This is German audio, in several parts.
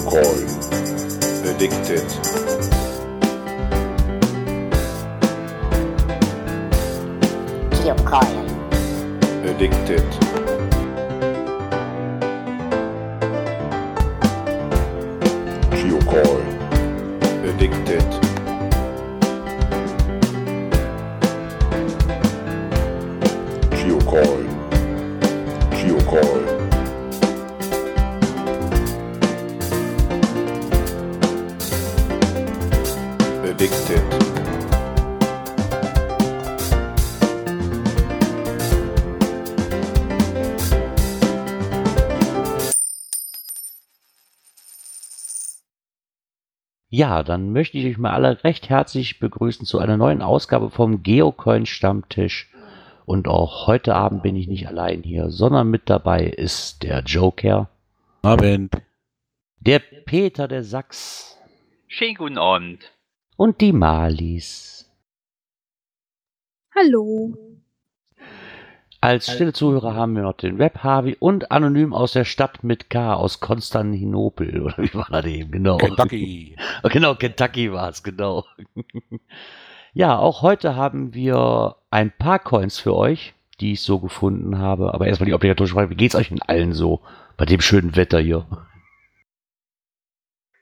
Geocoin. Addicted. Geocoin. Addicted. Ja, dann möchte ich euch mal alle recht herzlich begrüßen zu einer neuen Ausgabe vom Geocoin Stammtisch. Und auch heute Abend bin ich nicht allein hier, sondern mit dabei ist der Joker, Abend. der Peter der Sachs Schönen guten Abend. und die Malis. Hallo. Als stille Zuhörer haben wir noch den Web Harvey und anonym aus der Stadt mit K aus Konstantinopel. Oder wie war das eben? Genau. Kentucky. Genau, Kentucky war es, genau. ja, auch heute haben wir ein paar Coins für euch, die ich so gefunden habe. Aber erstmal die obligatorische Frage, wie geht's euch denn allen so bei dem schönen Wetter hier?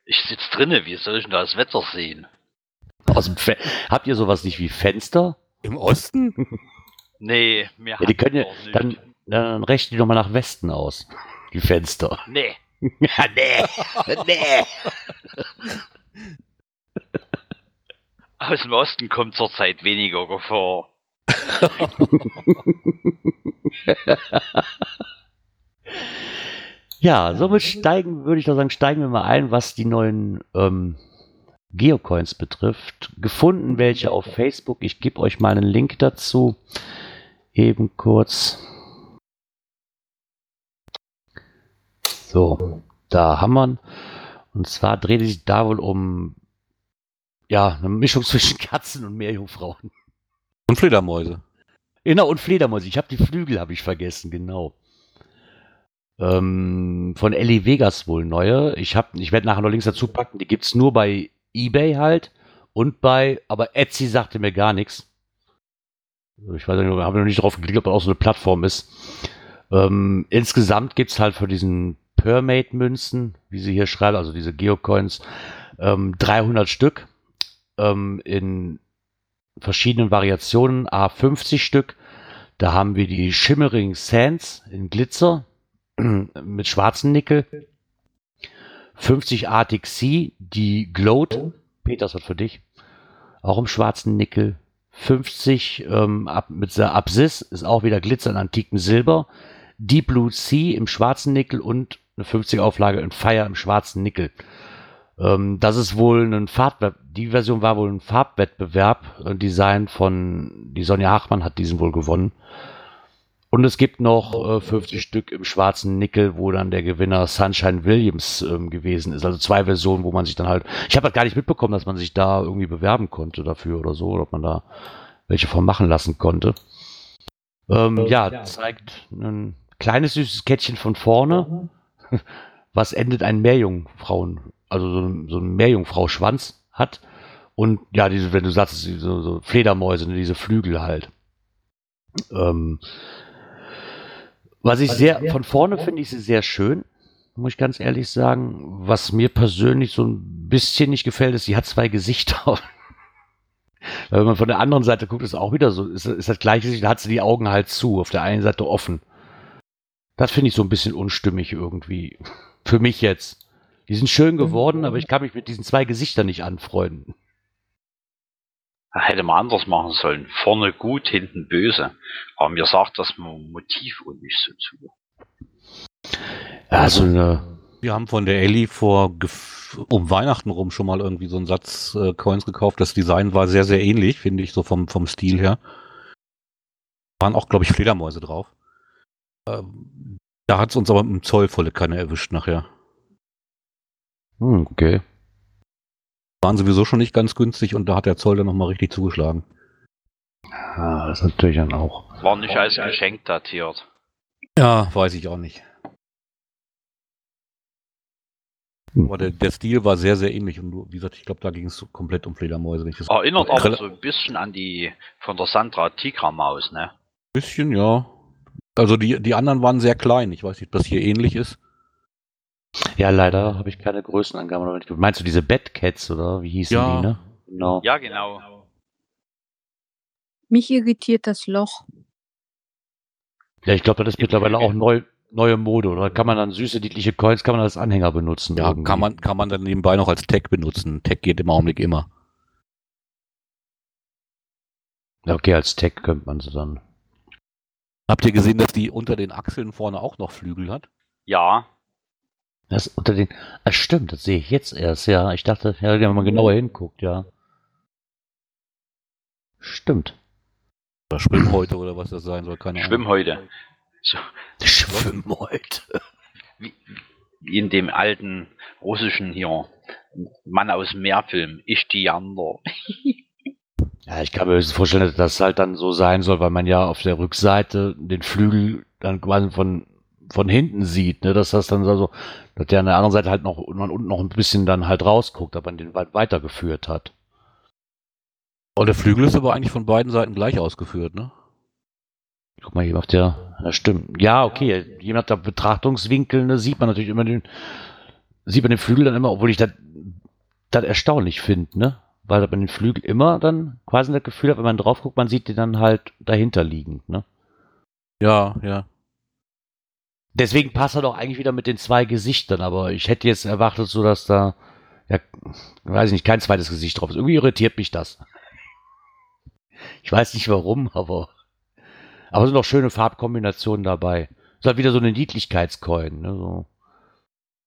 Ich sitze drinne, wie soll ich denn da das Wetter sehen? Aus dem Fe Habt ihr sowas nicht wie Fenster? Im Osten? Nee, mir Ja, die können ja, dann, dann rechnen die doch mal nach Westen aus. Die Fenster. Nee. ja, nee, nee. Aus dem Osten kommt zurzeit weniger Gefahr. Ja, somit steigen, würde ich doch sagen, steigen wir mal ein, was die neuen ähm, Geocoins betrifft. Gefunden welche auf Facebook. Ich gebe euch mal einen Link dazu. Eben kurz. So, da haben wir. Und zwar dreht es sich da wohl um ja, eine Mischung zwischen Katzen und Meerjungfrauen. Und Fledermäuse. Genau, und Fledermäuse. Ich habe die Flügel, habe ich vergessen, genau. Ähm, von Ellie Vegas wohl neue. Ich, hab, ich werde nachher noch Links dazu packen. Die gibt's nur bei Ebay halt und bei, aber Etsy sagte mir gar nichts. Ich weiß nicht, habe noch nicht drauf geklickt, ob das auch so eine Plattform ist. Ähm, insgesamt gibt's halt für diesen Permate-Münzen, wie sie hier schreiben, also diese Geocoins, ähm, 300 Stück ähm, in verschiedenen Variationen, A 50 Stück. Da haben wir die Shimmering Sands in Glitzer mit schwarzen Nickel. 50 Arctic Sea, die Glowed. Peter, das wird für dich. Auch im schwarzen Nickel. 50 ähm, ab, mit der Absis ist auch wieder Glitzer in antikem Silber. Deep Blue Sea im schwarzen Nickel und eine 50 Auflage in Fire im schwarzen Nickel. Ähm, das ist wohl ein Farbwettbewerb. Die Version war wohl ein Farbwettbewerb. Ein Design von, die Sonja Hachmann hat diesen wohl gewonnen. Und es gibt noch äh, 50 Stück im schwarzen Nickel, wo dann der Gewinner Sunshine Williams ähm, gewesen ist. Also zwei Versionen, wo man sich dann halt. Ich habe halt gar nicht mitbekommen, dass man sich da irgendwie bewerben konnte dafür oder so, oder ob man da welche von machen lassen konnte. Ähm, ja, zeigt ein kleines süßes Kettchen von vorne, was endet ein Meerjungfrauen, also so ein, so ein Meerjungfrau-Schwanz hat. Und ja, diese, wenn du sagst, so, so Fledermäuse, diese Flügel halt. Ähm, was ich sehr, von vorne finde ich sie sehr schön, muss ich ganz ehrlich sagen. Was mir persönlich so ein bisschen nicht gefällt, ist, sie hat zwei Gesichter. Weil wenn man von der anderen Seite guckt, ist auch wieder so, ist, ist das gleiche Gesicht, da hat sie die Augen halt zu, auf der einen Seite offen. Das finde ich so ein bisschen unstimmig irgendwie. Für mich jetzt. Die sind schön geworden, aber ich kann mich mit diesen zwei Gesichtern nicht anfreunden. Hätte man anders machen sollen. Vorne gut, hinten böse. Aber mir sagt das Motiv und nicht so zu. Ja, so eine, Wir haben von der Ellie vor gef- um Weihnachten rum schon mal irgendwie so einen Satz äh, Coins gekauft. Das Design war sehr, sehr ähnlich, finde ich, so vom, vom Stil her. Waren auch, glaube ich, Fledermäuse drauf. Ähm, da hat es uns aber im Zoll volle Kanne erwischt nachher. hm, okay. Waren sowieso schon nicht ganz günstig und da hat der Zoll dann nochmal richtig zugeschlagen. Ah, das ist natürlich dann auch. War nicht als Geschenk datiert. Ja, weiß ich auch nicht. Aber der, der Stil war sehr, sehr ähnlich. Und du- wie gesagt, ich glaube, da ging es komplett um Fledermäuse. Wenn ich das Erinnert aber so ein bisschen an die von der Sandra Tigra Maus, ne? bisschen, ja. Also die, die anderen waren sehr klein. Ich weiß nicht, ob das hier ähnlich ist. Ja, leider habe ich keine Größenangaben. Meinst du diese Batcats oder wie hießen Ja. die, ne? Genau. Ja, genau. Mich irritiert das Loch. Ja, ich glaube, das ist mittlerweile auch neu, neue Mode. Oder kann man dann süße, niedliche Coins, kann man als Anhänger benutzen. Ja, irgendwie. kann man, kann man dann nebenbei noch als Tag benutzen. Tag geht im Augenblick immer. Ja, Okay, als Tag könnte man sie dann. Habt ihr gesehen, dass die unter den Achseln vorne auch noch Flügel hat? Ja, Das unter den. Ah, stimmt, das sehe ich jetzt erst, ja. Ich dachte, ja, wenn man genauer hinguckt, ja. Stimmt. Oder Schwimmhäute oder was das sein soll, keine Ahnung. Schwimmhäute. So, Schwimmhäute. wie, wie in dem alten russischen hier Mann aus dem Meerfilm, Ich die Jander. Ja, ich kann mir höchstens vorstellen, dass das halt dann so sein soll, weil man ja auf der Rückseite den Flügel dann quasi von, von hinten sieht, ne, dass das dann so, dass der an der anderen Seite halt noch, man unten noch ein bisschen dann halt rausguckt, man den weit weitergeführt hat. Oh, der Flügel ist aber eigentlich von beiden Seiten gleich ausgeführt, ne? Guck mal hier auf der, ja stimmt. Ja, okay, je nach der Betrachtungswinkel ne, sieht man natürlich immer den, sieht man den Flügel dann immer, obwohl ich das, das erstaunlich finde, ne? Weil man den Flügel immer dann quasi das Gefühl hat, wenn man drauf guckt, man sieht den dann halt dahinter liegend, ne? Ja, ja. Deswegen passt er doch eigentlich wieder mit den zwei Gesichtern, aber ich hätte jetzt erwartet, so dass da, ja, weiß ich nicht, kein zweites Gesicht drauf ist. Irgendwie irritiert mich das. Ich weiß nicht warum, aber, aber es sind auch schöne Farbkombinationen dabei. Ist halt wieder so eine Niedlichkeitscoin, ne, so.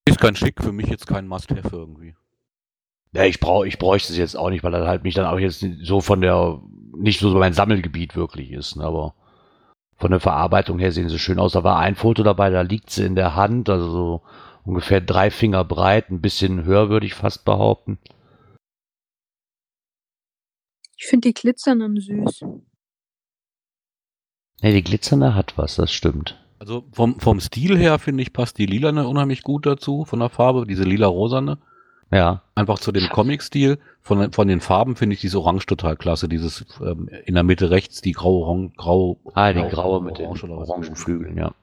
Ist kein Schick, für mich jetzt kein Must-Have irgendwie. Ja, ich brauche, ich bräuchte es jetzt auch nicht, weil er halt mich dann auch jetzt so von der, nicht so mein Sammelgebiet wirklich ist, ne, aber von der Verarbeitung her sehen sie schön aus. Da war ein Foto dabei, da liegt sie in der Hand, also so ungefähr drei Finger breit, ein bisschen höher würde ich fast behaupten. Ich finde die glitzernden süß. Ne, die glitzernde hat was, das stimmt. Also vom, vom Stil her finde ich, passt die lilane unheimlich gut dazu, von der Farbe, diese lila-rosane. Ja, Einfach zu dem Comic-Stil. Von, von den Farben finde ich dieses Orange total klasse. Dieses ähm, in der Mitte rechts, die grau, orange, grau, ah, die grau- graue mit den orange was. orangen Flügeln, ja.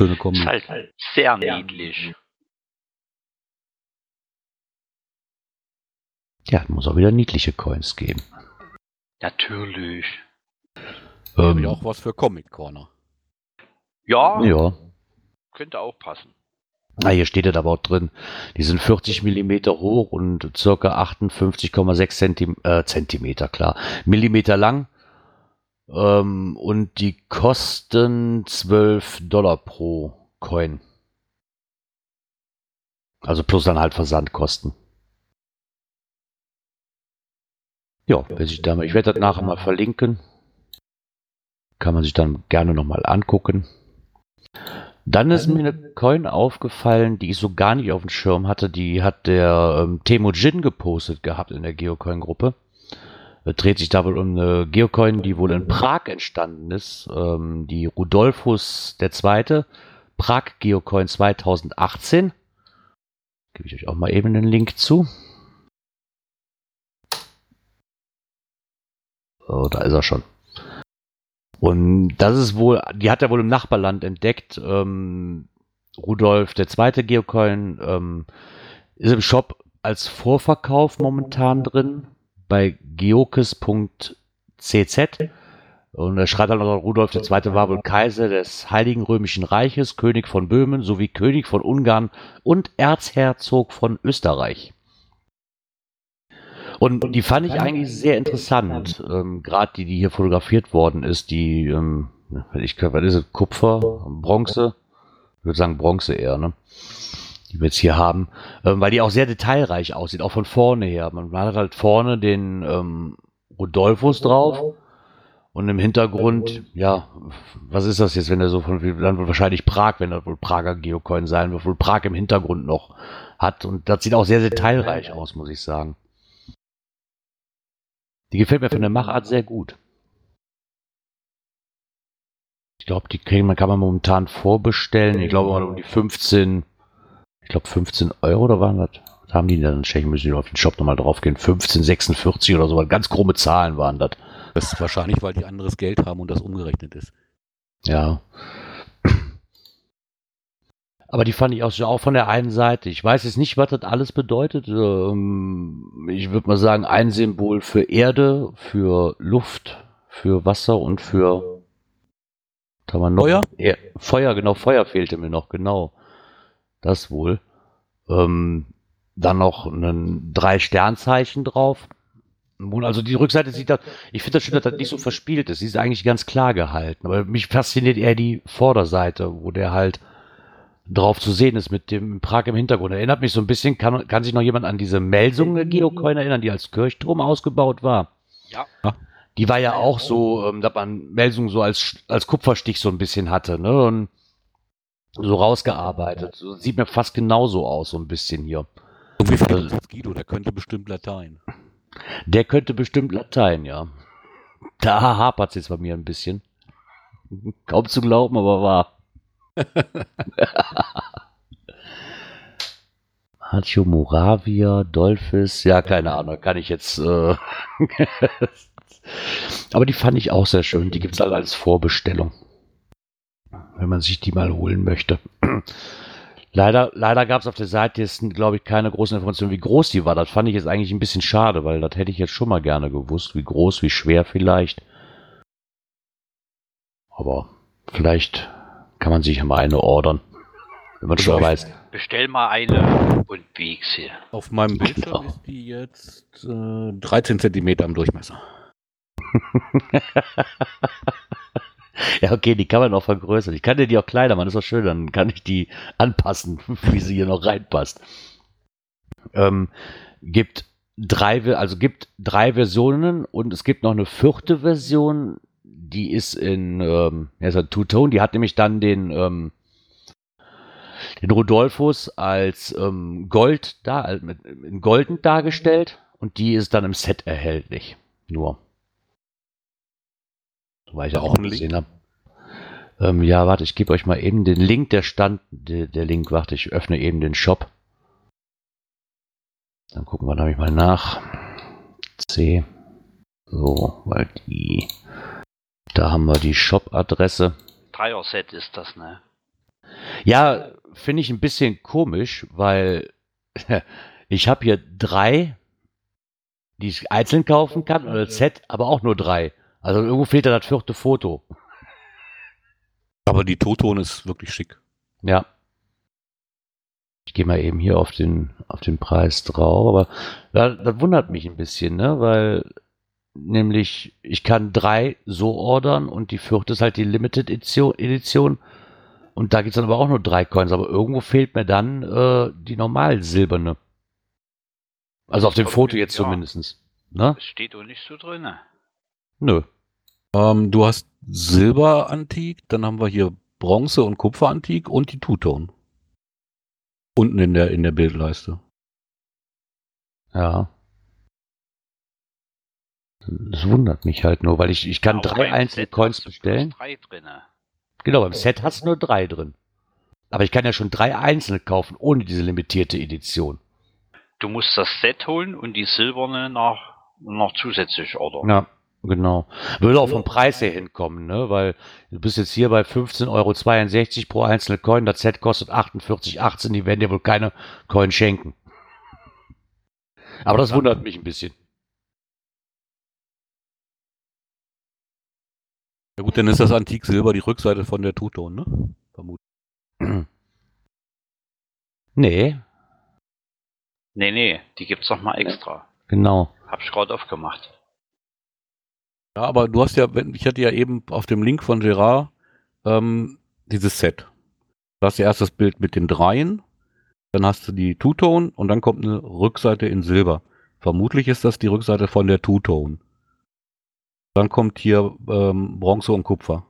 Schöne Kombi. Ist halt sehr niedlich. Ja, muss auch wieder niedliche Coins geben. Natürlich. Ähm, ich auch was für Comic Corner. Ja, ja. könnte auch passen. Na, hier steht es aber auch drin. Die sind 40 Millimeter hoch und circa 58,6 Zentim äh, Zentimeter, klar. Millimeter lang. Ähm, und die kosten 12 Dollar pro Coin. Also plus dann halt Versandkosten. Ja, wer sich da mal, ich werde das nachher mal verlinken. Kann man sich dann gerne nochmal angucken. Dann ist mir eine Coin aufgefallen, die ich so gar nicht auf dem Schirm hatte. Die hat der ähm, Temujin gepostet gehabt in der Geocoin-Gruppe. Es dreht sich da wohl um eine Geocoin, die wohl in Prag entstanden ist. Ähm, die Rudolphus II. Prag Geocoin 2018. Gebe ich euch auch mal eben den Link zu. Oh, da ist er schon. Und das ist wohl, die hat er wohl im Nachbarland entdeckt. Ähm, Rudolf der zweite Geocoin ähm, ist im Shop als Vorverkauf momentan drin bei geokes.cz. Und er schreibt dann noch, Rudolf zweite war wohl Kaiser des Heiligen Römischen Reiches, König von Böhmen sowie König von Ungarn und Erzherzog von Österreich. Und die fand ich eigentlich sehr interessant, ähm, gerade die, die hier fotografiert worden ist, die, ähm, ich was ist es, Kupfer, Bronze, ich würde sagen Bronze eher, ne? Die wir jetzt hier haben, ähm, weil die auch sehr detailreich aussieht, auch von vorne her. Man hat halt vorne den ähm, Rodolphus drauf und im Hintergrund, ja, was ist das jetzt, wenn er so von, dann wohl wahrscheinlich Prag, wenn er wohl Prager Geocoin sein wird, wohl Prag im Hintergrund noch hat und das sieht auch sehr detailreich aus, muss ich sagen. Die gefällt mir von der Machart sehr gut. Ich glaube, die kriegen, man kann man momentan vorbestellen. Ich glaube, um die 15, ich glaube 15 Euro oder waren das? Was haben die dann? Tschechen müssen die auf den Shop nochmal draufgehen. 15,46 oder so. Ganz krumme Zahlen waren das. Das ist wahrscheinlich, weil die anderes Geld haben und das umgerechnet ist. Ja. Aber die fand ich auch, auch von der einen Seite. Ich weiß jetzt nicht, was das alles bedeutet. Ähm, Ich würde mal sagen, ein Symbol für Erde, für Luft, für Wasser und für haben wir noch? Feuer? Er, Feuer, genau, Feuer fehlte mir noch, genau. Das wohl. Ähm, dann noch ein drei Sternzeichen drauf. Also die Rückseite sieht da, ich finde das schön, dass das nicht so verspielt ist. Sie ist eigentlich ganz klar gehalten. Aber mich fasziniert eher die Vorderseite, wo der halt drauf zu sehen ist mit dem Prag im Hintergrund. Erinnert mich so ein bisschen, kann, kann sich noch jemand an diese Melsung Geocoin erinnern, die als Kirchturm ausgebaut war? Ja. Die war ja auch so, ähm, dass man Melsung so als, als Kupferstich so ein bisschen hatte, ne? Und so rausgearbeitet. So, sieht mir fast genauso aus, so ein bisschen hier. Und wie viel ist Guido? Der könnte bestimmt Latein. Der könnte bestimmt Latein, ja. Da hapert es jetzt bei mir ein bisschen. Kaum zu glauben, aber wahr. Hatio Moravia, Dolphis, ja, keine Ahnung, kann ich jetzt. Äh aber die fand ich auch sehr schön. Die gibt es alle als Vorbestellung. Wenn man sich die mal holen möchte. Leider, leider gab es auf der Seite jetzt, glaube ich, keine großen Informationen, wie groß die war. Das fand ich jetzt eigentlich ein bisschen schade, weil das hätte ich jetzt schon mal gerne gewusst. Wie groß, wie schwer vielleicht. Aber vielleicht kann man sich ja mal eine ordern. Wenn man schon weiß. Bestell mal eine und bieg sie. Auf meinem Bildschirm Genau. ist die jetzt äh, 13 Zentimeter im Durchmesser. Ja, okay, die kann man auch vergrößern. Ich kann dir die auch kleiner machen, ist doch schön, dann kann ich die anpassen, wie sie hier noch reinpasst. Ähm, gibt drei, also gibt drei Versionen und es gibt noch eine vierte Version, die ist in, ähm, ja, ist ein Two-Tone, die hat nämlich dann den, ähm, den Rodolphus als ähm, Gold da, äh, mit, in golden dargestellt und die ist dann im Set erhältlich. Nur. Weil ich ja Auch gesehen habe. Ähm, ja, warte, ich gebe euch mal eben den Link, der stand, der, der Link, warte, ich öffne eben den Shop. Dann gucken wir nämlich mal nach. C. So, weil die, da haben wir die Shop-Adresse. Dreier-Set ist das, ne? Ja, finde ich ein bisschen komisch, weil ich habe hier drei, die ich einzeln kaufen kann, und als Set, aber auch nur drei. Also irgendwo fehlt da das vierte Foto. Aber die Toton ist wirklich schick. Ja. Ich gehe mal eben hier auf den, auf den Preis drauf, aber ja, das wundert mich ein bisschen, ne, weil nämlich ich kann drei so ordern und die vierte ist halt die Limited Edition, und da gibt's dann aber auch nur drei Coins, aber irgendwo fehlt mir dann äh, die normal silberne. Also auf dem Foto jetzt Ja. zumindestens. Ne? Das steht auch nicht so drin. Nö. Ähm, du hast Silber-Antik, dann haben wir hier Bronze- und Kupfer-Antik und die Two-Tone. Unten in der, in der Bildleiste. Ja. Das wundert mich halt nur, weil ich, ich kann Aber drei beim einzelne Set Coins hast du bloß bestellen. Drei drinne. Genau, beim Set hast du nur drei drin. Aber ich kann ja schon drei einzelne kaufen, ohne diese limitierte Edition. Du musst das Set holen und die silberne noch, noch zusätzlich ordern. Ja, genau. Würde auch vom Preis her hinkommen, ne? Weil du bist jetzt hier bei 15,62 Euro pro einzelne Coin. Das Set kostet 48,18. Die werden dir wohl keine Coin schenken. Aber das wundert mich ein bisschen. Ja gut, dann ist das Antik Silber die Rückseite von der Two-Tone, ne? Vermutlich. Nee, Nee, nee, die gibt's noch mal extra. genau. Hab ich gerade aufgemacht. Ja, aber du hast ja, wenn- ich hatte ja eben auf dem Link von Gerard ähm, dieses Set. Du hast ja erst das Bild mit den Dreien, dann hast du die Two-Tone und dann kommt eine Rückseite in Silber. Vermutlich ist das die Rückseite von der Two-Tone. Dann kommt hier ähm, Bronze und Kupfer.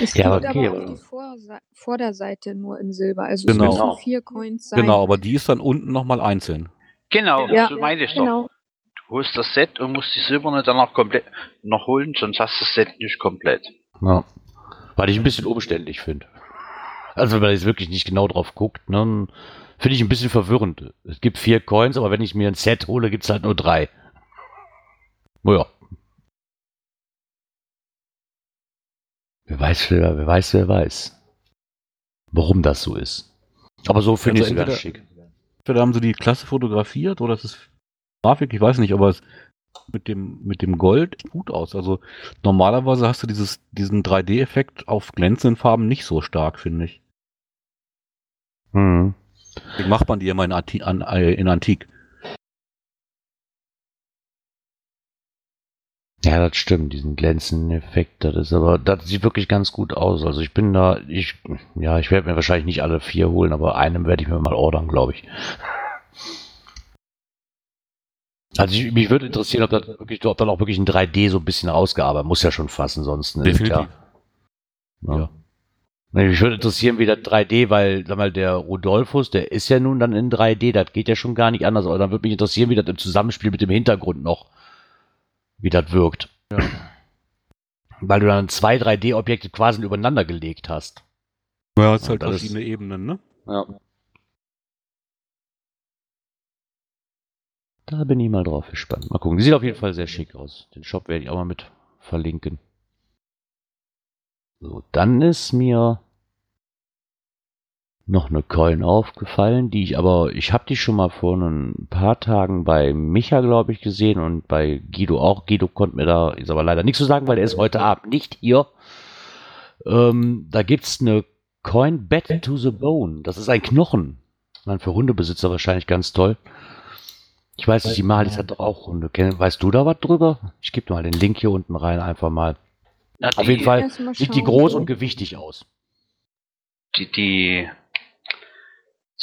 Es Ja, gibt okay, aber aber- auch die Vorse Vorderseite nur in Silber. Also Genau. es müssen vier Coins sein. Genau, aber die ist dann unten nochmal einzeln. Genau, Ja, so meine ich genau. doch. Du holst das Set und musst die silberne dann noch komplett noch holen, sonst hast du das Set nicht komplett. Ja. Weil ich ein bisschen umständlich finde. Also wenn man jetzt wirklich nicht genau drauf guckt, ne, finde ich ein bisschen verwirrend. Es gibt vier Coins, aber wenn ich mir ein Set hole, gibt es halt nur drei. Naja. Wer weiß, wer, wer weiß, wer weiß. Warum das so ist. Aber so finde Also ich es ganz schick. Entweder haben sie die Klasse fotografiert oder es ist Grafik, ich weiß nicht, aber es mit dem, mit dem Gold gut aus. Also normalerweise hast du dieses, diesen 3D-Effekt auf glänzenden Farben nicht so stark, finde ich. Hm. Deswegen macht man die immer in, Anti an, äh, in Antik. Ja, das stimmt, diesen glänzenden Effekt, das ist aber, das sieht wirklich ganz gut aus. Also ich bin da, ich, ja, ich werde mir wahrscheinlich nicht alle vier holen, aber einem werde ich mir mal ordern, glaube ich. Also ich, mich würde interessieren, ob das wirklich, ob dann auch wirklich ein 3D so ein bisschen ausgearbeitet, muss ja schon fassen, sonst. ne, ist klar. Ja. Ja. Mich würde interessieren, wie das 3D, weil, sag mal, der Rodolphus, der ist ja nun dann in 3D, das geht ja schon gar nicht anders, aber dann würde mich interessieren, wie das im Zusammenspiel mit dem Hintergrund noch, wie das wirkt. Ja. Weil du dann zwei 3D-Objekte quasi übereinander gelegt hast. Ja, es ist halt Das ist- verschiedene Ebenen, ne? Ja. Da bin ich mal drauf gespannt. Mal gucken. Die sieht auf jeden Fall sehr schick aus. Den Shop werde ich auch mal mit verlinken. So, dann ist mir noch eine Coin aufgefallen, die ich aber, ich habe die schon mal vor ein paar Tagen bei Micha, glaube ich, gesehen und bei Guido auch. Guido konnte mir da ist aber leider nichts zu sagen, weil er ist heute Abend nicht hier. Ähm, da gibt's eine Coin Bet to the Bone. Das ist ein Knochen. Meine, für Hundebesitzer wahrscheinlich ganz toll. Ich weiß nicht, die Malis hat doch auch Hunde. Weißt du da was drüber? Ich gebe mal den Link hier unten rein, einfach mal. Ja, Auf jeden Fall sieht die groß und gewichtig aus. Die, die,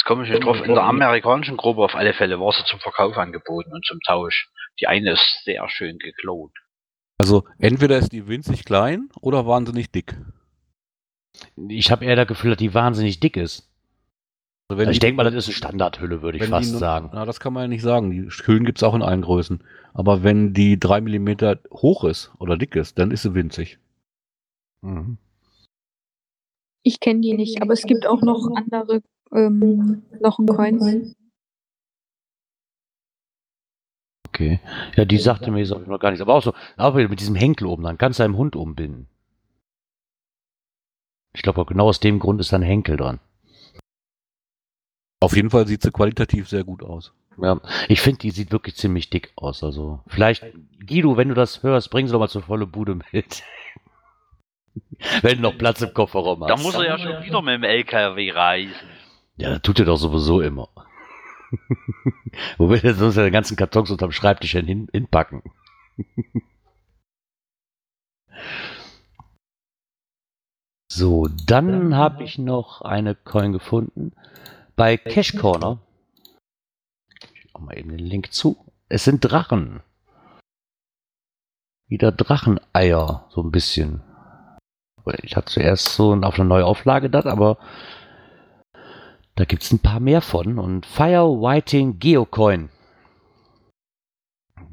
jetzt komme ich nicht drauf, in der amerikanischen Gruppe auf alle Fälle war sie zum Verkauf angeboten und zum Tausch. Die eine ist sehr schön geklont. Also entweder ist die winzig klein oder wahnsinnig dick. Ich habe eher das Gefühl, dass die wahnsinnig dick ist. Also wenn Also ich denke mal, das ist eine Standardhülle, würde ich fast nur- sagen. Na, das kann man ja nicht sagen. Die Hüllen gibt es auch in allen Größen. Aber wenn die drei Millimeter hoch ist oder dick ist, dann ist sie winzig. Mhm. Ich kenne die nicht, aber es gibt auch noch andere ähm, Knochencoins. Okay. Ja, die sagte mir jetzt auch noch gar nichts. Aber auch so, aber mit diesem Henkel oben, dann kannst du einem Hund umbinden. Ich glaube, genau aus dem Grund ist da ein Henkel dran. Auf jeden Fall sieht sie qualitativ sehr gut aus. Ja, ich finde, die sieht wirklich ziemlich dick aus. Also, vielleicht, Guido, wenn du das hörst, bring sie doch mal zur volle Bude mit. wenn du noch Platz im Kofferraum hast. Da muss er ja schon wieder mit dem LKW reisen. Ja, das tut er doch sowieso immer. Wo will er sonst den ganzen Kartons unterm Schreibtisch hin, hinpacken? so, dann habe ich noch eine Coin gefunden bei Cash Corner. Ich mach mal eben den Link zu. Es sind Drachen. Wieder Dracheneier, so ein bisschen. Ich hatte zuerst so auf eine neue Auflage das, aber da gibt es ein paar mehr von. Und Fire Whiting Geocoin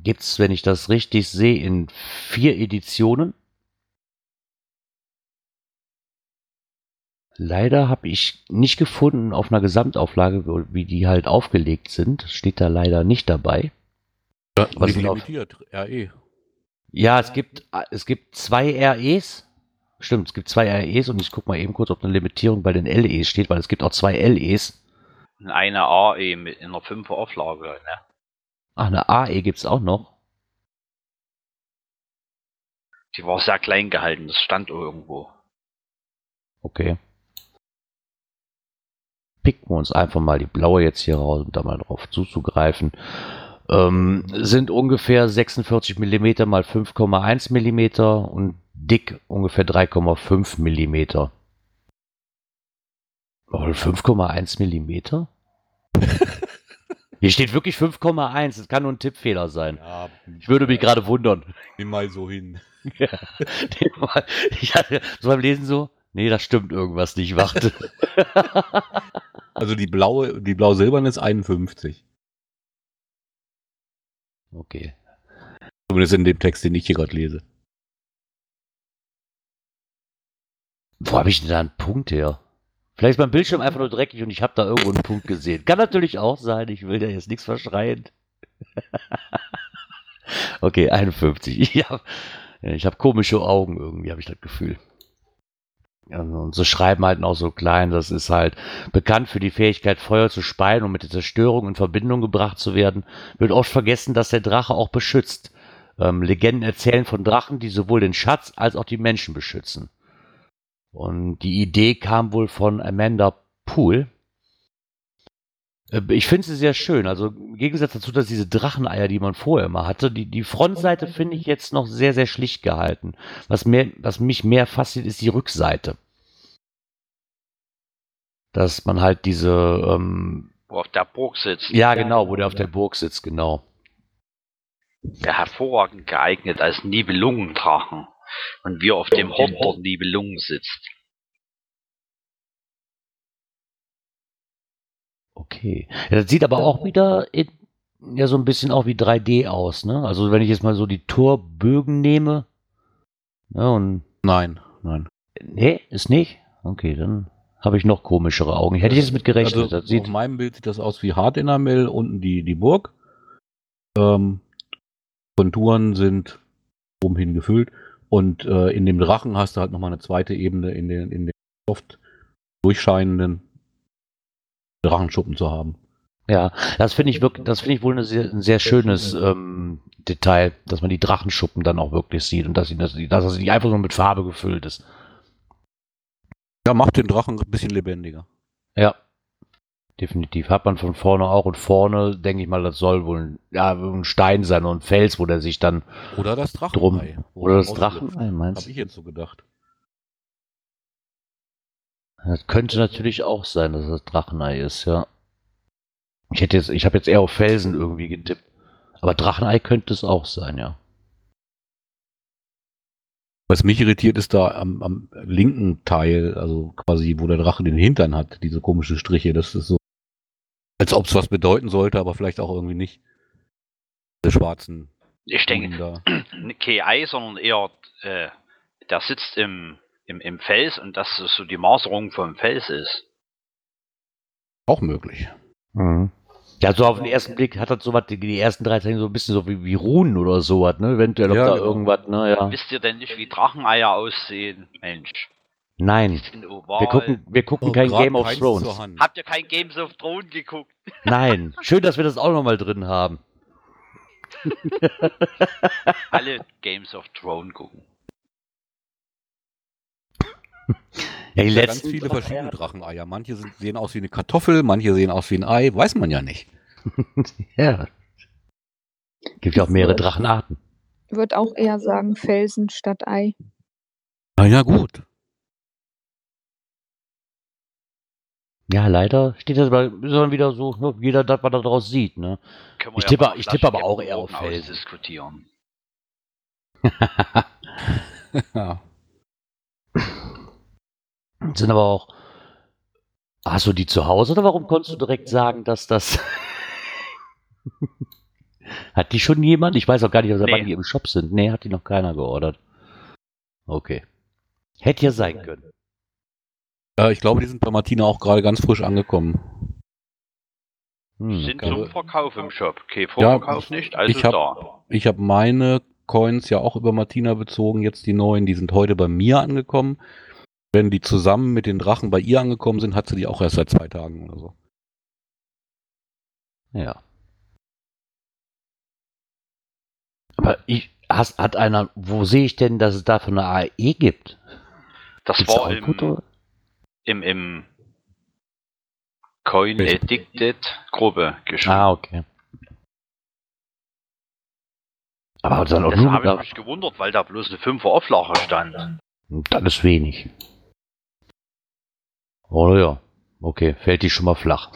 gibt es, wenn ich das richtig sehe, in vier Editionen. Leider habe ich nicht gefunden auf einer Gesamtauflage, wie die halt aufgelegt sind. Steht da leider nicht dabei. Was sind auf- limitiert, RE. Ja, es gibt, es gibt zwei REs. Stimmt, es gibt zwei REs und ich gucke mal eben kurz, ob eine Limitierung bei den LEs steht, weil es gibt auch zwei LEs. Eine AE mit in einer 5er Auflage. Ne? Ach, eine AE gibt es auch noch. Die war sehr klein gehalten, das stand irgendwo. Okay. Picken wir uns einfach mal die blaue jetzt hier raus, um da mal drauf zuzugreifen. Ähm, sind ungefähr 46 mm mal 5,1 mm und dick ungefähr 3,5 mm. Oh, 5,1 mm? Hier steht wirklich 5,1. Das kann nur ein Tippfehler sein. Ja, Ich würde mich gerade wundern. nimm mal so hin. Ja, ich hatte so beim Lesen so, nee, das stimmt irgendwas nicht, warte. Also die blaue, die blau-silberne ist 51. Okay. Zumindest in dem Text, den ich hier gerade lese. Wo habe ich denn da einen Punkt her? Vielleicht ist mein Bildschirm einfach nur dreckig und ich habe da irgendwo einen Punkt gesehen. Kann natürlich auch sein, ich will da jetzt nichts verschreien. okay, 51. Ich habe hab komische Augen irgendwie, habe ich das Gefühl. Und so schreiben halt auch so klein, das ist halt bekannt für die Fähigkeit, Feuer zu speien und mit der Zerstörung in Verbindung gebracht zu werden. Wird oft vergessen, dass der Drache auch beschützt. Ähm, Legenden erzählen von Drachen, die sowohl den Schatz als auch die Menschen beschützen. Und die Idee kam wohl von Amanda Poole. Äh, Ich finde sie sehr schön. Also im Gegensatz dazu, dass diese Dracheneier, die man vorher immer hatte, die, die Frontseite finde ich jetzt noch sehr, sehr schlicht gehalten. Was, mehr, was mich mehr fasziniert, ist die Rückseite. Dass man halt diese, ähm, Wo auf der Burg sitzt. ja genau, wo der auf der Burg sitzt, genau. Der hervorragend geeignet als Nibelungendrachen. Und wie er auf dem Hort der Nibelungen sitzt. Okay. Ja, das sieht aber auch wieder in, ja so ein bisschen auch wie 3D aus, ne? Also wenn ich jetzt mal so die Torbögen nehme, ne, und Nein, nein. nee, ist nicht. Okay, dann habe ich noch komischere Augen. Hätte ich jetzt mit gerechnet. Also das sieht auf meinem Bild sieht das aus wie Hard Enamel, unten die, die Burg. Ähm, Konturen sind oben hin gefüllt. Und äh, in dem Drachen hast du halt nochmal eine zweite Ebene in den, in den soft durchscheinenden Drachenschuppen zu haben. Ja, das finde ich wirklich, das finde ich wohl eine sehr, ein sehr schönes ähm, Detail, dass man die Drachenschuppen dann auch wirklich sieht und dass sie, dass, sie- dass es nicht einfach nur mit Farbe gefüllt ist. Ja, macht den Drachen ein bisschen lebendiger. Ja, definitiv. Hat man von vorne auch und vorne denke ich mal, das soll wohl ein, ja, ein Stein sein und ein Fels, wo der sich dann Oder das Drachenei. drum oder er das. Drachenei meinst. Hab ich jetzt so gedacht. Das könnte natürlich auch sein, dass das Drachenei ist, ja. Ich hätte jetzt, ich habe jetzt eher auf Felsen irgendwie getippt. Aber Drachenei könnte es auch sein, ja. Was mich irritiert, ist da am, am linken Teil, also quasi, wo der Drache den Hintern hat, diese komischen Striche. Das ist so, als ob es was bedeuten sollte, aber vielleicht auch irgendwie nicht. Die schwarzen. Ich denke, kein Ei, sondern eher, äh, der sitzt im, im, im Fels und dass es so die Maserung vom Fels ist. Auch möglich. Mhm. Ja, so auf den ersten Blick hat das sowas, die, die ersten drei Zeichen so ein bisschen so wie, wie Runen oder sowas, ne? Eventuell ob Ja, da genau. irgendwas, ne, ja. Wisst ihr denn nicht, wie Dracheneier aussehen? Mensch. Nein. Wir gucken, wir gucken Oh, kein Game of Thrones. Habt ihr kein Games of Thrones geguckt? Nein. Schön, dass wir das auch nochmal drin haben. Alle Games of Thrones gucken. Ja, die Ja, letzten ganz viele verschiedene Dracheneier. Manche sind, sehen aus wie eine Kartoffel, manche sehen aus wie ein Ei, weiß man ja nicht. Ja. Gibt ja auch mehrere Drachenarten. Würde auch eher sagen Felsen statt Ei. Na ja, gut. Ja, leider steht das aber wieder so, ne, jeder das, was er daraus sieht, ne? Ich tippe- mal ich tippe aber auch eher auf Morgen Felsen. ausdiskutieren. Ja. Sind aber auch. Hast du die zu Hause oder warum konntest du direkt sagen, dass das. hat die schon jemand? Ich weiß auch gar nicht, Nee. wann die im Shop sind. Nee, hat die noch keiner geordert. Okay. Hätte ja sein können. Äh, ich glaube, die sind bei Martina auch gerade ganz frisch angekommen. Hm. Sind glaube- zum Verkauf im Shop. Okay, Ja, Vorverkauf nicht, also ich hab- da. Ich habe meine Coins ja auch über Martina bezogen, jetzt die neuen, die sind heute bei mir angekommen. Wenn die zusammen mit den Drachen bei ihr angekommen sind, hat sie die auch erst seit zwei Tagen oder so. Ja. Aber ich, hast, hat einer, wo sehe ich denn, dass es davon eine AE gibt? Das Gibt's war im? Im, im Coin Addicted Gruppe geschrieben. Ah, okay. Aber dann auch das habe ich mich gewundert, weil da bloß eine 5er Auflage stand. dann ist wenig. Oh ja, okay, fällt die schon mal flach.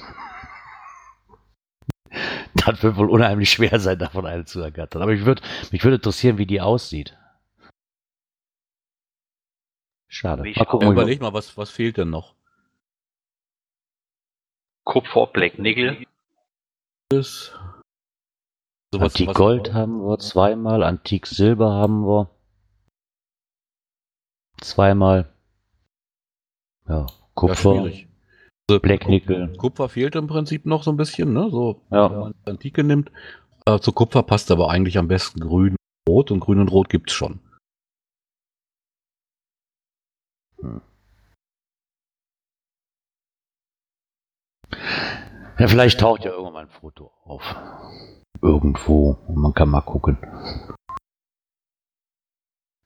das wird wohl unheimlich schwer sein, davon eine zu ergattern. Aber ich würd, mich würde interessieren, wie die aussieht. Schade. Mal gucken, Überleg mal, was, was fehlt denn noch? Kupfer, Black Nickel. Das, sowas, Antik was- Gold haben wir zweimal, Antik Silber haben wir zweimal. Ja, Ja, Kupfer. schwierig. Also, Black Nickel. Kupfer fehlt im Prinzip noch so ein bisschen, ne? So, Ja. wenn man die Antike nimmt. Äh, zu Kupfer passt aber eigentlich am besten grün und rot und grün und rot gibt's schon. Ja, vielleicht taucht ja irgendwann ein Foto auf. Irgendwo. Und man kann mal gucken.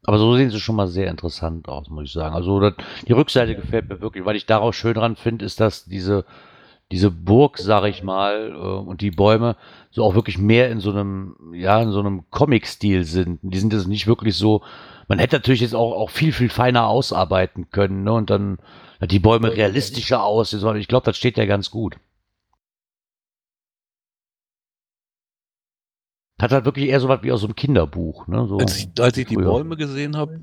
Aber so sehen sie schon mal sehr interessant aus, muss ich sagen. Also das, die Rückseite gefällt mir wirklich. Weil ich daraus schön dran finde, ist, dass diese, diese Burg, sag ich mal, äh, und die Bäume so auch wirklich mehr in so einem, ja, in so einem Comic-Stil sind. Die sind jetzt nicht wirklich so. Man hätte natürlich jetzt auch, auch viel, viel feiner ausarbeiten können, ne? Und dann die Bäume realistischer aussehen. sollen. Ich glaube, das steht ja ganz gut. Hat halt wirklich eher so was wie aus so einem Kinderbuch, ne? So Als ich, als ich die. Bäume gesehen habe,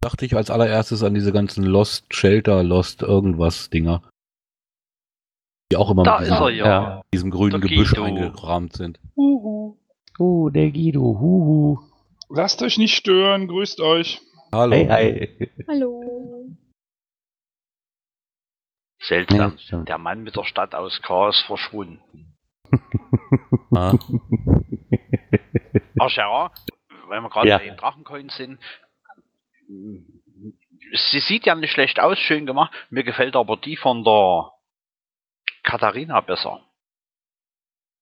dachte ich als allererstes an diese ganzen Lost Shelter, Lost irgendwas Dinger. Die auch immer Da mit ist er diesem, ja. Ja. diesem grünen Der Gebüsch Guido. eingerahmt sind. Uhu. Oh, der Guido, huhu. Lasst euch nicht stören, grüßt euch. Hallo. Hey, hey. Hallo. Seltsam. Ja. Der Mann mit der Stadt aus Chaos verschwunden. Ah, Ach, Gerard, weil wir gerade Ja. bei den Drachencoins sind. Sie sieht ja nicht schlecht aus, schön gemacht. Mir gefällt aber die von der Katharina besser.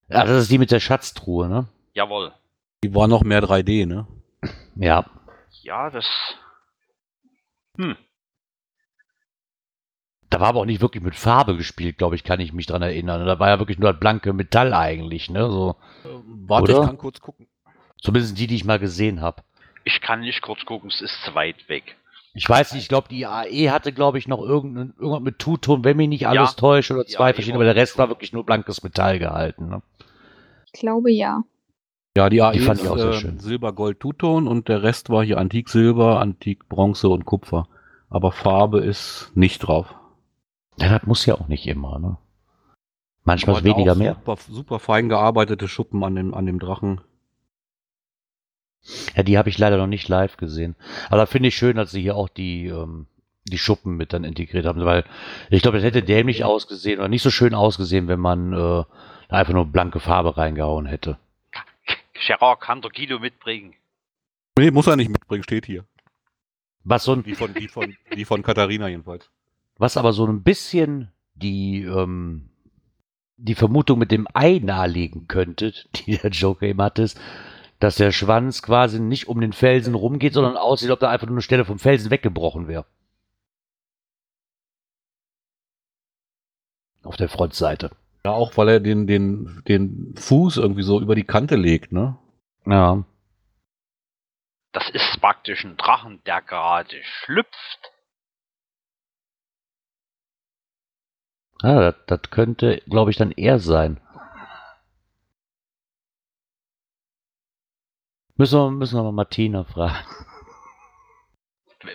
Ja, das ist die mit der Schatztruhe, ne? Jawohl. die war noch mehr 3D, ne? Ja. Ja, das. Hm. Da war aber auch nicht wirklich mit Farbe gespielt, glaube ich, kann ich mich dran erinnern. Da war ja wirklich nur das blanke Metall eigentlich, ne? So, Warte, Oder? ich kann kurz gucken. zumindest die, die ich mal gesehen habe. Ich kann nicht kurz gucken, es ist zu weit weg. Ich weiß nicht, ich glaube, die AE hatte, glaube ich, noch irgendein, irgendwas mit Two-Ton, wenn mich nicht alles Ja. täuscht, oder zwei AE verschiedene, aber der Rest war wirklich nur blankes Metall gehalten. Ne? Ich glaube ja. Ja, die AE Die fand ist ich auch sehr äh, schön. Silber, Gold, Tuton und der Rest war hier Antik Silber, Antik Bronze und Kupfer. Aber Farbe ist nicht drauf. Ja, das muss ja auch nicht immer, ne? Manchmal weniger auch mehr. Super, super fein gearbeitete Schuppen an dem, an dem Drachen. Ja, die habe ich leider noch nicht live gesehen. Aber da finde ich schön, dass sie hier auch die, ähm, die Schuppen mit dann integriert haben, weil ich glaube, das hätte dämlich ausgesehen oder nicht so schön ausgesehen, wenn man äh, da einfach nur blanke Farbe reingehauen hätte. Gerard kann der Guido mitbringen. Nee, muss er nicht mitbringen, steht hier. Was so ein, Die von, die von, die von Katharina jedenfalls. was aber so ein bisschen die, ähm, die Vermutung mit dem Ei nahelegen könnte, die der Joker eben hatte, ist, dass der Schwanz quasi nicht um den Felsen rumgeht, sondern aussieht, ob da einfach nur eine Stelle vom Felsen weggebrochen wäre. Auf der Frontseite. Ja, auch weil er den, den, den Fuß irgendwie so über die Kante legt, ne? Ja. Das ist praktisch ein Drachen, der gerade schlüpft. Ah, das, das könnte, glaube ich, dann er sein. Müssen wir, müssen wir mal Martina fragen.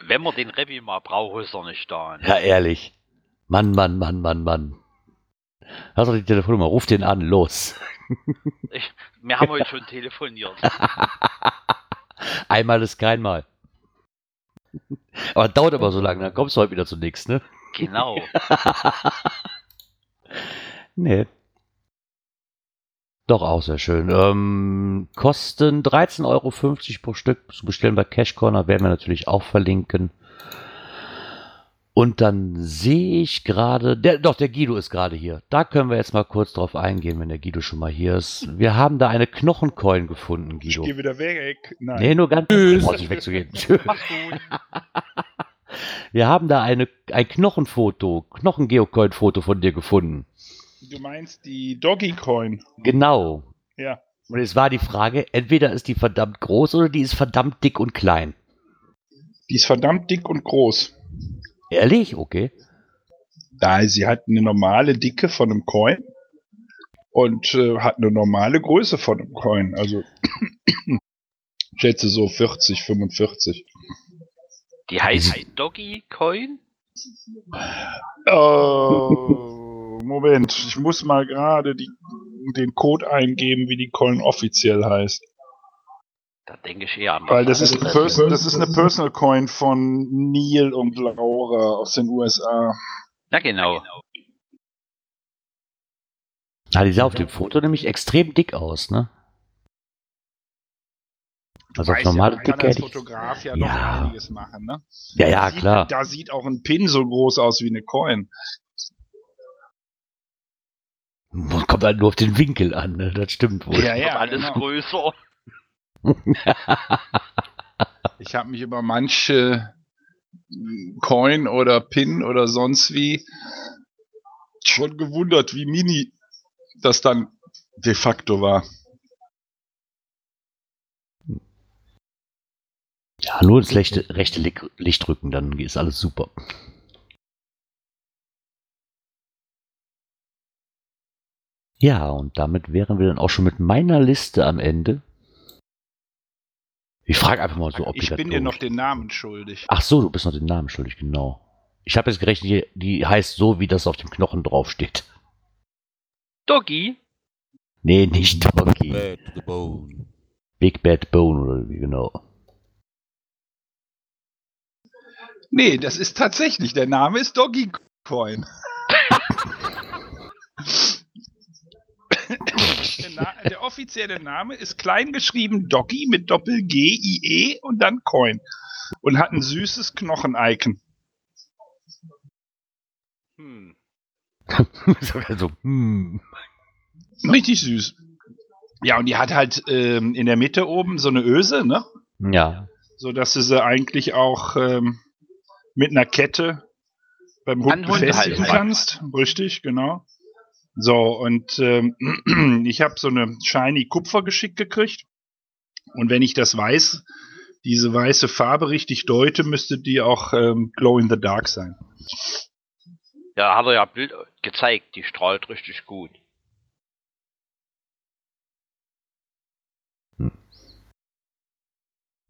Wenn man den Rebbi mal braucht, ist er nicht da. Ne? Ja, ehrlich. Mann, Mann, Mann, Mann, Mann. Hast du die Telefonnummer? Ruf den an, los. Ich, wir haben heute schon telefoniert. Einmal ist kein Mal. Aber dauert aber so lange, dann kommst du heute wieder zu nichts, ne? Genau. Nee. Doch auch sehr schön. Ähm, kosten 13,50 Euro pro Stück. Zu bestellen bei Cash Corner werden wir natürlich auch verlinken. Und dann sehe ich gerade, der, doch, der Guido ist gerade hier. Da können wir jetzt mal kurz drauf eingehen, wenn der Guido schon mal hier ist. Wir haben da eine Knochencoin gefunden, Ich Guido. gehe wieder weg. Nein. Nee, nur ganz Tschüss. brauchst nicht wegzugehen. Mach's gut. Wir haben da eine, ein Knochenfoto, Knochengeocoin-Foto von dir gefunden. Du meinst die Doggy Coin. Genau. Ja. Und es war die Frage, entweder ist die verdammt groß oder die ist verdammt dick und klein. Die ist verdammt dick und groß. Ehrlich? Okay. Da sie hat eine normale Dicke von einem Coin und äh, hat eine normale Größe von einem Coin. Also ich schätze so 40, 45. Die heißt Doggy Coin? Oh, Moment, ich muss mal gerade den Code eingeben, wie die Coin offiziell heißt. Da denke ich eher an Weil das ist. Person, das ist eine Personal Coin von Neil und Laura aus den USA. Ja, genau. Ah, die sah auf dem Foto nämlich extrem dick aus, ne? Also auf normale ja, man kann Dicke als. Fotograf ja, Ja. noch einiges machen, ne? Ja, ja, Da sieht- klar. Da sieht auch ein Pin so groß aus wie eine Coin. Man kommt halt nur auf den Winkel an, ne? Das stimmt wohl. Ja, ja, alles genau. größer. Ich habe mich über manche Coin oder Pin oder sonst wie schon gewundert, wie mini das dann de facto war. Ja, nur ins rechte, rechte Lick- Licht drücken, dann ist alles super. Ja, und damit wären wir dann auch schon mit meiner Liste am Ende. Ich frage einfach mal so ich bin dir noch den Namen schuldig. Ach so, du bist noch den Namen schuldig, genau. Ich habe jetzt gerechnet, die, heißt so, wie das auf dem Knochen draufsteht. Doggy. Nee, nicht Doggy. Bad to the bone. Big Bad Bone oder wie genau. Nee, das ist tatsächlich, der Name ist Doggy Coin. der, Na der offizielle Name ist klein geschrieben Doggy mit Doppel G I E und dann Coin und hat ein süßes Knochen-Icon. Hm. so, hm. Richtig süß. Ja, und die hat halt ähm, in der Mitte oben so eine Öse, ne? Ja. So dass du sie eigentlich auch ähm, mit einer Kette beim Hund befestigen kannst. Richtig, genau. So, und ähm, ich habe so eine shiny Kupfer geschickt gekriegt. Und wenn ich das weiß, diese weiße Farbe richtig deute, müsste die auch ähm, Glow in the Dark sein. Ja, hat er ja Bild gezeigt. Die strahlt richtig gut.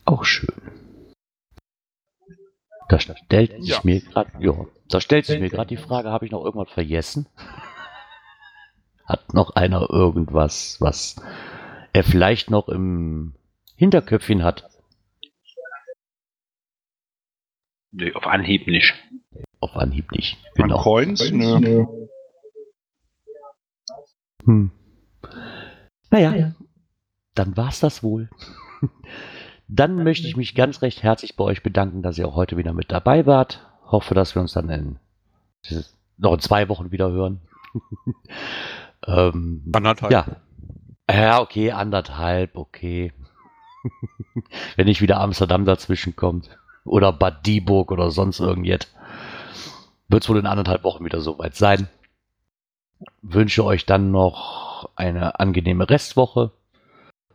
Auch schön. Da stellt sich Ja. mir gerade, ja, da stellt sich mir gerade die Frage, habe ich noch irgendwas vergessen? Hat noch einer irgendwas, was er vielleicht noch im Hinterköpfchen hat? Nö, auf Anhieb nicht. Auf Anhieb nicht. An Genau. Coins? Nö. Hm. Naja, dann war's das wohl. Dann möchte ich mich ganz recht herzlich bei euch bedanken, dass ihr auch heute wieder mit dabei wart. Hoffe, dass wir uns dann in noch in zwei Wochen wieder hören. Ähm, Anderthalb. ja. Ja, okay, anderthalb, okay. Wenn nicht wieder Amsterdam dazwischen kommt. Oder Bad Dieburg oder sonst irgendjet. Wird es wohl in anderthalb Wochen wieder soweit sein. Wünsche euch dann noch eine angenehme Restwoche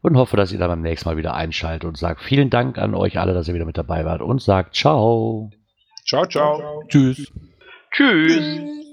und hoffe, dass ihr dann beim nächsten Mal wieder einschaltet und sagt vielen Dank an euch alle, dass ihr wieder mit dabei wart und sagt ciao. Ciao, ciao. Tschüss. Tschüss. Tschüss.